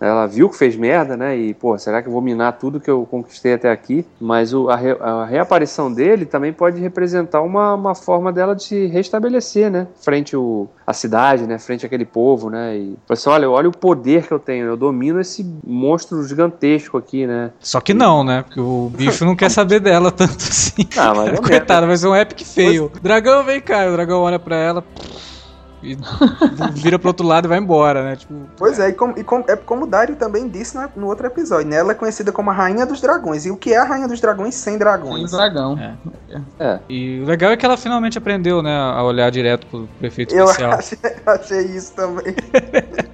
ela viu que fez merda, né? E, pô, será que eu vou minar tudo que eu conquistei até aqui? Mas o, a, re, a, reaparição dele também pode representar uma, uma forma dela de se restabelecer, né? Frente o, a cidade, né? Frente àquele povo, né? E assim, olha, olha o poder que eu tenho. Eu domino esse monstro gigantesco aqui, né?
Só que não, né? Porque o bicho não quer saber dela tanto assim. Ah, mas Coitado, vai ser um epic feio. Dragão, vem cá. O dragão olha pra ela e vira pro outro lado e vai embora, né? Tipo,
pois é, e, como, e como, é como o Dario também disse no, no, outro episódio, né? Ela é conhecida como a Rainha dos Dragões. E o que é a Rainha dos Dragões sem dragões?
Sem dragão.
É. é. E o legal é que ela finalmente aprendeu, né? A olhar direto pro prefeito especial.
Eu achei, achei isso também.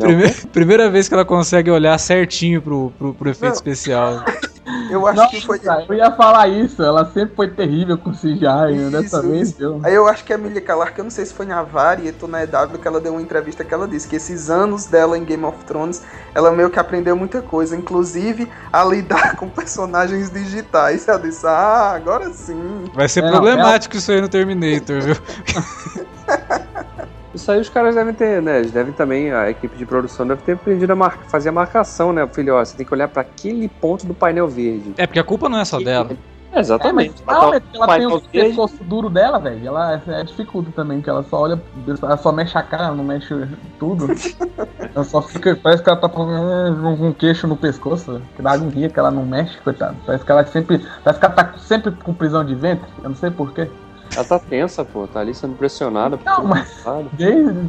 Primeira, primeira vez que ela consegue olhar certinho pro, pro, pro efeito Não. especial.
Eu acho Nossa, que foi.
Eu ia falar isso, ela sempre foi terrível com CGI, né? dessa vez deu.
Aí eu acho que a Emilia Clarke, eu não sei se foi na Vari ou na EW, que ela deu uma entrevista que ela disse que esses anos dela em Game of Thrones, ela meio que aprendeu muita coisa, inclusive a lidar com personagens digitais. Ela disse, ah, agora sim.
Vai ser é, problemático ela... isso aí no Terminator, viu?
Isso aí os caras devem ter, né? Eles devem também, a equipe de produção deve ter aprendido a mar... fazer a marcação, né? Filho, ó, você tem que olhar para aquele ponto do painel verde.
É, porque a culpa não é só dela.
É, exatamente.
É, mas, não, ela tem o pescoço duro dela, velho. Ela é, é dificulta também, que ela só olha, ela só mexe a cara, não mexe tudo. ela só fica, parece que ela tá com um queixo no pescoço, que dá agonia que ela não mexe, coitado. Parece que ela sempre, parece que ela tá sempre com prisão de ventre, eu não sei porquê.
Ela tá tensa, pô, tá ali sendo pressionada.
Não, mas.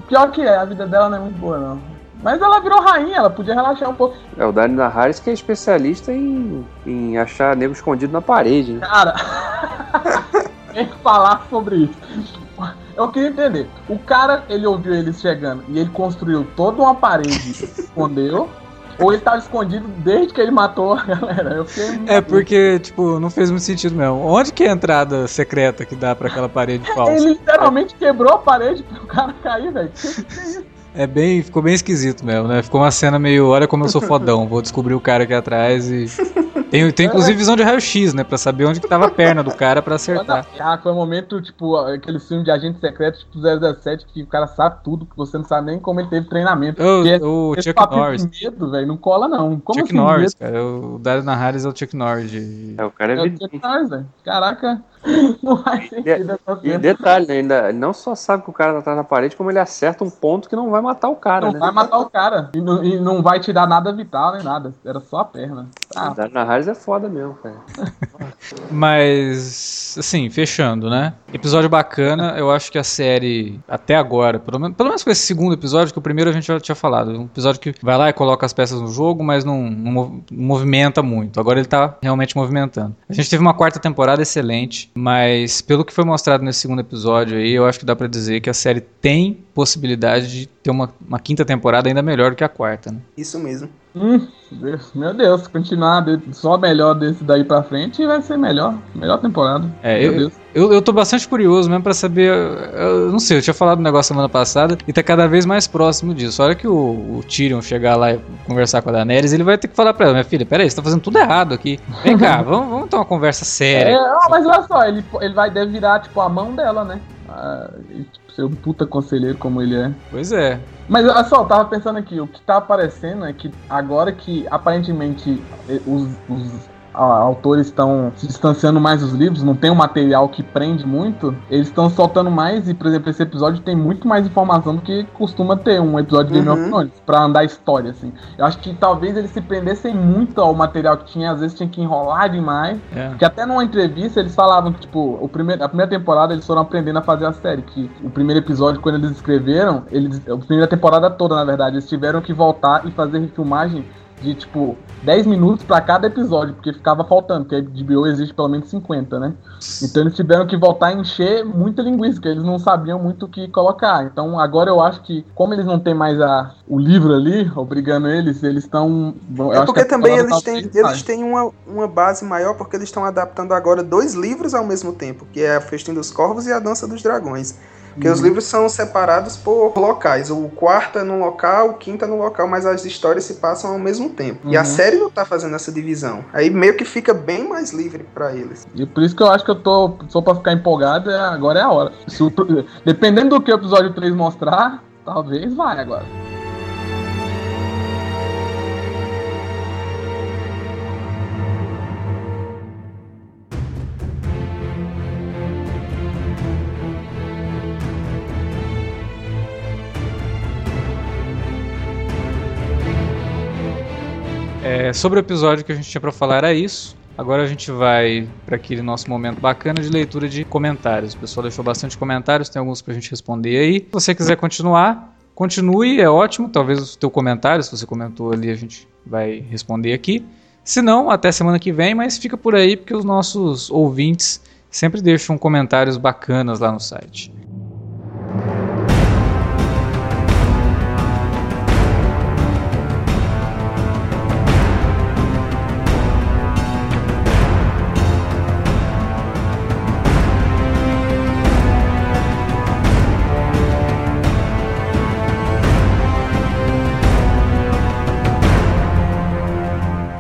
Pior que é, a vida dela não é muito boa, não. Mas ela virou rainha, ela podia relaxar um pouco.
É, o Dani Harris que é especialista em, em achar nego escondido na parede. Né?
Cara, tem que falar sobre isso. Eu queria entender. O cara, ele ouviu eles chegando e ele construiu toda uma parede, escondeu. Ou ele tava escondido desde que ele matou a galera.
É porque, tipo, não fez muito sentido mesmo. Onde que é a entrada secreta que dá para aquela parede falsa?
Ele literalmente quebrou a parede pro cara cair, velho. Que, que é isso?
É bem, ficou bem esquisito mesmo, né? Ficou uma cena meio, olha como eu sou fodão, vou descobrir o cara aqui atrás e tem, tem inclusive visão de raio-x, né? Pra saber onde que tava a perna do cara pra acertar.
Ah, foi um momento, tipo, aquele filme de agente secreto, tipo 007, que o cara sabe tudo, que você não sabe nem como ele teve treinamento.
O, o Chuck Norris.
medo, velho, não cola não. Como
Chuck assim, Norris, medo? cara. O Dario Naharis é o Chuck Norris. De...
É, o cara é, é o Chuck
Norris, velho. Caraca. Não faz
sentido e, e detalhe, né, ainda ele não só sabe que o cara tá atrás da parede, como ele acerta um ponto que não vai matar o cara,
não
né?
vai matar o cara. E não, e não vai tirar nada vital nem nada. Era só a perna.
Ah. Na Harris é foda mesmo, cara.
Mas, assim, fechando, né? Episódio bacana. Eu acho que a série, até agora, pelo menos, pelo menos com esse segundo episódio, que o primeiro a gente já tinha falado. Um episódio que vai lá e coloca as peças no jogo, mas não, não movimenta muito. Agora ele tá realmente movimentando. A gente teve uma quarta temporada excelente, mas pelo que foi mostrado nesse segundo episódio aí, eu acho que dá para dizer que a série tem possibilidade de ter uma, uma quinta temporada ainda melhor que a quarta, né?
Isso mesmo.
Hum, meu Deus, continuar só melhor desse daí pra frente vai ser melhor. Melhor temporada.
É, meu eu, Deus. Eu, eu tô bastante curioso mesmo pra saber. Eu não sei, eu tinha falado um negócio semana passada e tá cada vez mais próximo disso. A hora que o, o Tyrion chegar lá e conversar com a Daenerys, ele vai ter que falar pra ela: minha filha, peraí, você tá fazendo tudo errado aqui. Vem cá, vamos, vamos ter uma conversa séria.
É, mas olha só, ele, ele vai deve virar, tipo, a mão dela, né? Ah, tipo, ser um puta conselheiro como ele é.
Pois é.
Mas olha só, eu tava pensando aqui, o que tá aparecendo é que agora que aparentemente os, os autores estão se distanciando mais dos livros, não tem um material que prende muito, eles estão soltando mais e, por exemplo, esse episódio tem muito mais informação do que costuma ter um episódio de Game of uhum. Thrones, pra andar a história, assim. Eu acho que talvez eles se prendessem muito ao material que tinha, às vezes tinha que enrolar demais, é. porque até numa entrevista eles falavam que, tipo, o primeiro, a primeira temporada eles foram aprendendo a fazer a série, que o primeiro episódio, quando eles escreveram, eles, a primeira temporada toda, na verdade, eles tiveram que voltar e fazer refilmagem de tipo 10 minutos para cada episódio, porque ficava faltando, porque a HBO existe pelo menos 50, né? Então eles tiveram que voltar a encher muita linguiça, porque eles não sabiam muito o que colocar. Então agora eu acho que, como eles não têm mais a, o livro ali, obrigando eles, eles estão.
É porque também eles têm, eles têm uma, uma base maior, porque eles estão adaptando agora dois livros ao mesmo tempo, que é a Festim dos Corvos e a Dança dos Dragões. Porque uhum. os livros são separados por locais. O quarto é num local, o quinto é num local, mas as histórias se passam ao mesmo tempo. Uhum. E a uhum. série não tá fazendo essa divisão. Aí meio que fica bem mais livre para eles.
E por isso que eu acho que eu tô só pra ficar empolgado, é, agora é a hora. Dependendo do que o episódio 3 mostrar, talvez vai agora.
Sobre o episódio que a gente tinha para falar era isso. Agora a gente vai para aquele nosso momento bacana de leitura de comentários. O pessoal deixou bastante comentários, tem alguns pra gente responder aí. Se você quiser continuar, continue, é ótimo. Talvez o teu comentário, se você comentou ali, a gente vai responder aqui. Se não, até semana que vem, mas fica por aí porque os nossos ouvintes sempre deixam comentários bacanas lá no site.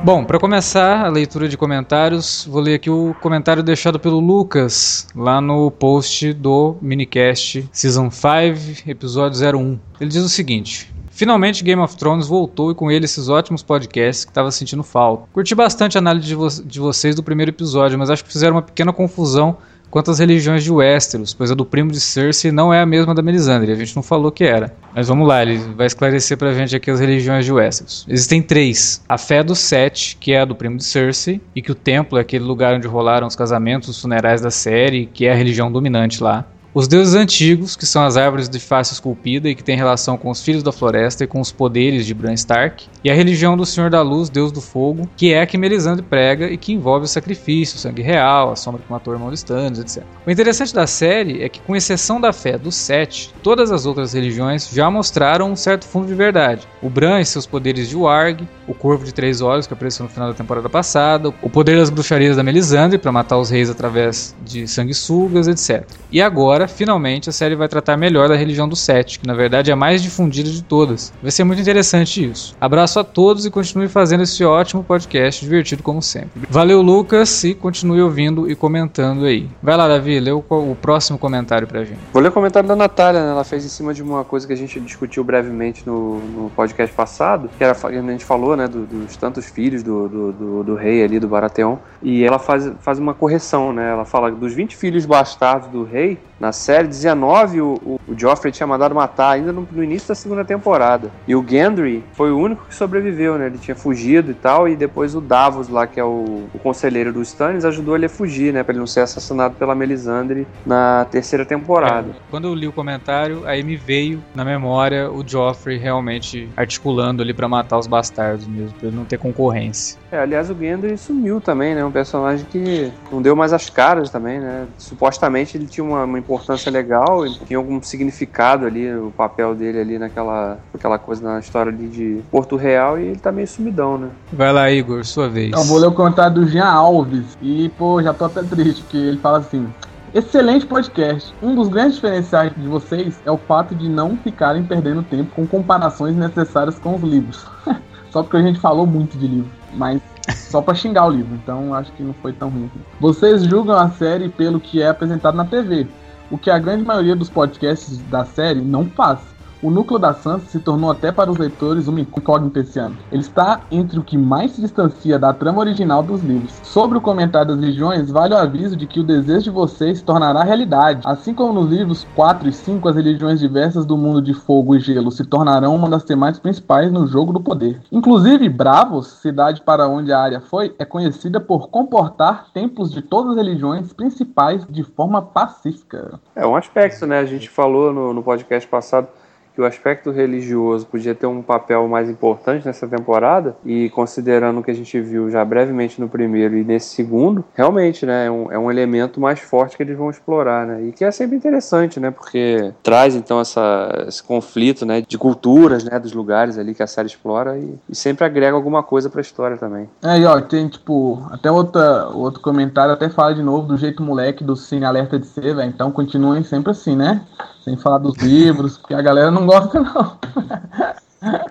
Bom, para começar a leitura de comentários, vou ler aqui o comentário deixado pelo Lucas lá no post do minicast Season 5, episódio 01. Ele diz o seguinte: Finalmente Game of Thrones voltou e com ele esses ótimos podcasts que estava sentindo falta. Curti bastante a análise de, vo de vocês do primeiro episódio, mas acho que fizeram uma pequena confusão quanto às religiões de Westeros, pois a do primo de Cersei não é a mesma da Melisandre, a gente não falou que era. Mas vamos lá, ele vai esclarecer pra gente aqui as religiões de Westeros. Existem três. A fé do Sete, que é a do primo de Cersei, e que o templo é aquele lugar onde rolaram os casamentos, os funerais da série, que é a religião dominante lá. Os deuses antigos, que são as árvores de face esculpida e que têm relação com os filhos da floresta e com os poderes de Bran Stark, e a religião do Senhor da Luz, Deus do Fogo, que é a que Melisandre prega e que envolve o sacrifício, o sangue real, a sombra que matou o irmão de Stannis, etc. O interessante da série é que, com exceção da fé dos sete, todas as outras religiões já mostraram um certo fundo de verdade. O Bran e seus poderes de Warg, o Corvo de Três Olhos, que apareceu no final da temporada passada, o poder das bruxarias da Melisandre para matar os reis através de sanguessugas, etc. E agora, agora, finalmente, a série vai tratar melhor da religião do Sete, que na verdade é a mais difundida de todas. Vai ser muito interessante isso. Abraço a todos e continue fazendo esse ótimo podcast, divertido como sempre. Valeu, Lucas, e continue ouvindo e comentando aí. Vai lá, Davi, lê o, o próximo comentário pra gente.
Vou ler o comentário da Natália, né? Ela fez em cima de uma coisa que a gente discutiu brevemente no, no podcast passado, que era, a gente falou, né, do, dos tantos filhos do, do, do, do rei ali, do Baratheon, e ela faz, faz uma correção, né? Ela fala dos 20 filhos bastardos do rei, na série, 19 o, o, o Joffrey tinha mandado matar ainda no, no, início da segunda temporada. E o Gendry foi o único que sobreviveu, né? Ele tinha fugido e tal, e depois o Davos lá, que é o, o conselheiro dos Stannis, ajudou ele a fugir, né? Pra ele não ser assassinado pela Melisandre na terceira temporada. É,
quando eu li o comentário, aí me veio na memória o Joffrey realmente articulando ali para matar os bastardos mesmo, pra ele não ter concorrência.
É, aliás, o Gendry sumiu também, né? Um personagem que não deu mais as caras também, né? Supostamente ele tinha uma, uma importância legal, tinha algum significado ali, o papel dele ali naquela aquela coisa na história ali de Porto Real e ele tá meio sumidão, né?
Vai lá, Igor, sua vez.
Eu vou ler o comentário do Jean Alves. E, pô, já tô até triste, porque ele fala assim. Excelente podcast. Um dos grandes diferenciais de vocês é o fato de não ficarem perdendo tempo com comparações necessárias com os livros. Só porque a gente falou muito de livro, mas só pra xingar o livro, então acho que não foi tão ruim. Vocês julgam a série pelo que é apresentado na TV, o que a grande maioria dos podcasts da série não faz. O núcleo da Sansa se tornou até para os leitores uma incógnita esse ano. Ele está entre o que mais se distancia da trama original dos livros. Sobre o comentário das religiões, vale o aviso de que o desejo de vocês se tornará realidade. Assim como nos livros 4 e 5, as religiões diversas do mundo de fogo e gelo se tornarão uma das temáticas principais no jogo do poder. Inclusive, Bravos, cidade para onde a área foi, é conhecida por comportar templos de todas as religiões principais de forma pacífica.
É um aspecto, né? A gente falou no, no podcast passado que o aspecto religioso podia ter um papel mais importante nessa temporada e considerando o que a gente viu já brevemente no primeiro e nesse segundo, realmente, né, é um, é um elemento mais forte que eles vão explorar, né, e que é sempre interessante, né, porque traz então essa, esse conflito, né, de culturas, né, dos lugares ali que a série explora e, e sempre agrega alguma coisa para a história também.
É, e ó, tem tipo, até outra, outro comentário até fala de novo do jeito moleque do Cine Alerta de ser. Então continuem sempre assim, né? Sem falar dos livros, porque a galera não gosta, não.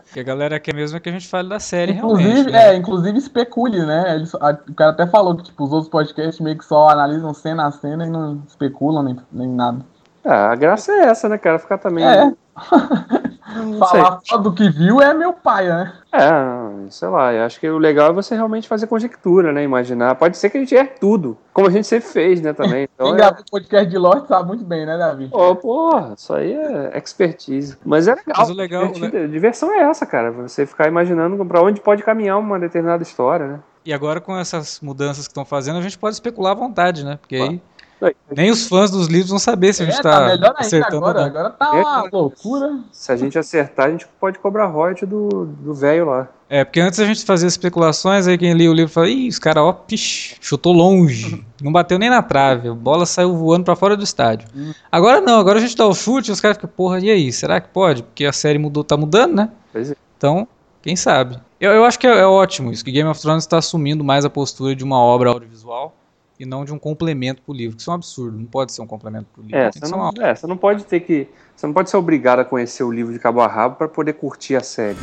Porque a galera quer mesmo é que a gente fale da série
Inclusive,
realmente. né?
é, inclusive especule, né? Eles, a- o cara até falou que tipo, os outros podcasts meio que só analisam cena a cena e não especulam nem, nem nada.
Ah, a graça é essa, né, cara, ficar também...
É.
Não sei.
Falar só do que viu é meu pai, né?
É, sei lá, eu acho que o legal é você realmente fazer conjectura, né? Imaginar. Pode ser que a gente erre tudo, como a gente sempre fez, né, também. Então,
Quem
é...
gravou podcast de Lost sabe muito bem, né, Davi?
Pô, porra, isso aí é expertise. Mas é legal.
Mas o legal-
divertido. A diversão é essa, cara. Você ficar imaginando pra onde pode caminhar uma determinada história, né?
E agora com essas mudanças que estão fazendo, a gente pode especular à vontade, né? Porque Aí, nem os fãs dos livros vão saber se a gente
é,
tá,
tá melhor ainda
acertando
agora. Agora tá
É,
uma
cara.
loucura.
Se a gente acertar, a gente pode cobrar royalty do do velho lá.
É, porque antes a gente fazia especulações, aí quem lia o livro fala, ih, os caras, ó, pish, chutou longe. Não bateu nem na trave, a bola saiu voando pra fora do estádio. Agora não, agora a gente dá o chute e os caras ficam, porra, e aí, será que pode? Porque a série mudou, tá mudando, né?
Pois é.
Então, quem sabe? Eu, eu acho que é, é ótimo isso, que Game of Thrones está assumindo mais a postura de uma obra audiovisual e não de um complemento pro livro, que isso é um absurdo, não pode ser um complemento pro livro.
É, você não,
uma
é, você não pode ter que. Você não pode ser obrigado a conhecer o livro de cabo a rabo pra poder curtir a série.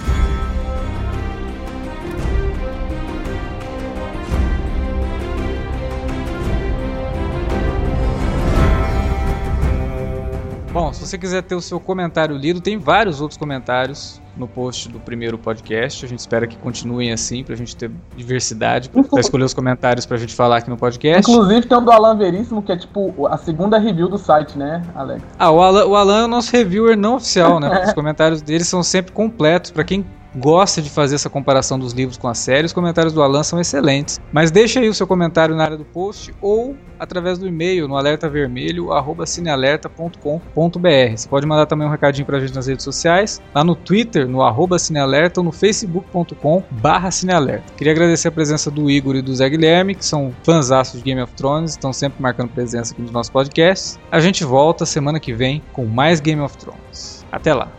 Bom, se você quiser ter o seu comentário lido, tem vários outros comentários no post do primeiro podcast. A gente espera que continuem assim, pra gente ter diversidade, pra escolher os comentários pra gente falar aqui no podcast.
Inclusive tem o do Alan Veríssimo, que é tipo a segunda review do site, né, Alex?
Ah, o Alan, o Alan é o nosso reviewer não oficial, né? Os comentários dele são sempre completos. Pra quem gosta de fazer essa comparação dos livros com a série, os comentários do Alan são excelentes. Mas deixa aí o seu comentário na área do post ou através do e-mail no alertavermelho@cinealerta.com.br. Você pode mandar também um recadinho pra gente nas redes sociais, lá no Twitter, no arroba cinealerta ou no facebook.com barra cinealerta. Queria agradecer a presença do Igor e do Zé Guilherme, que são fãs de Game of Thrones, estão sempre marcando presença aqui nos nossos podcasts. A gente volta semana que vem com mais Game of Thrones. Até lá!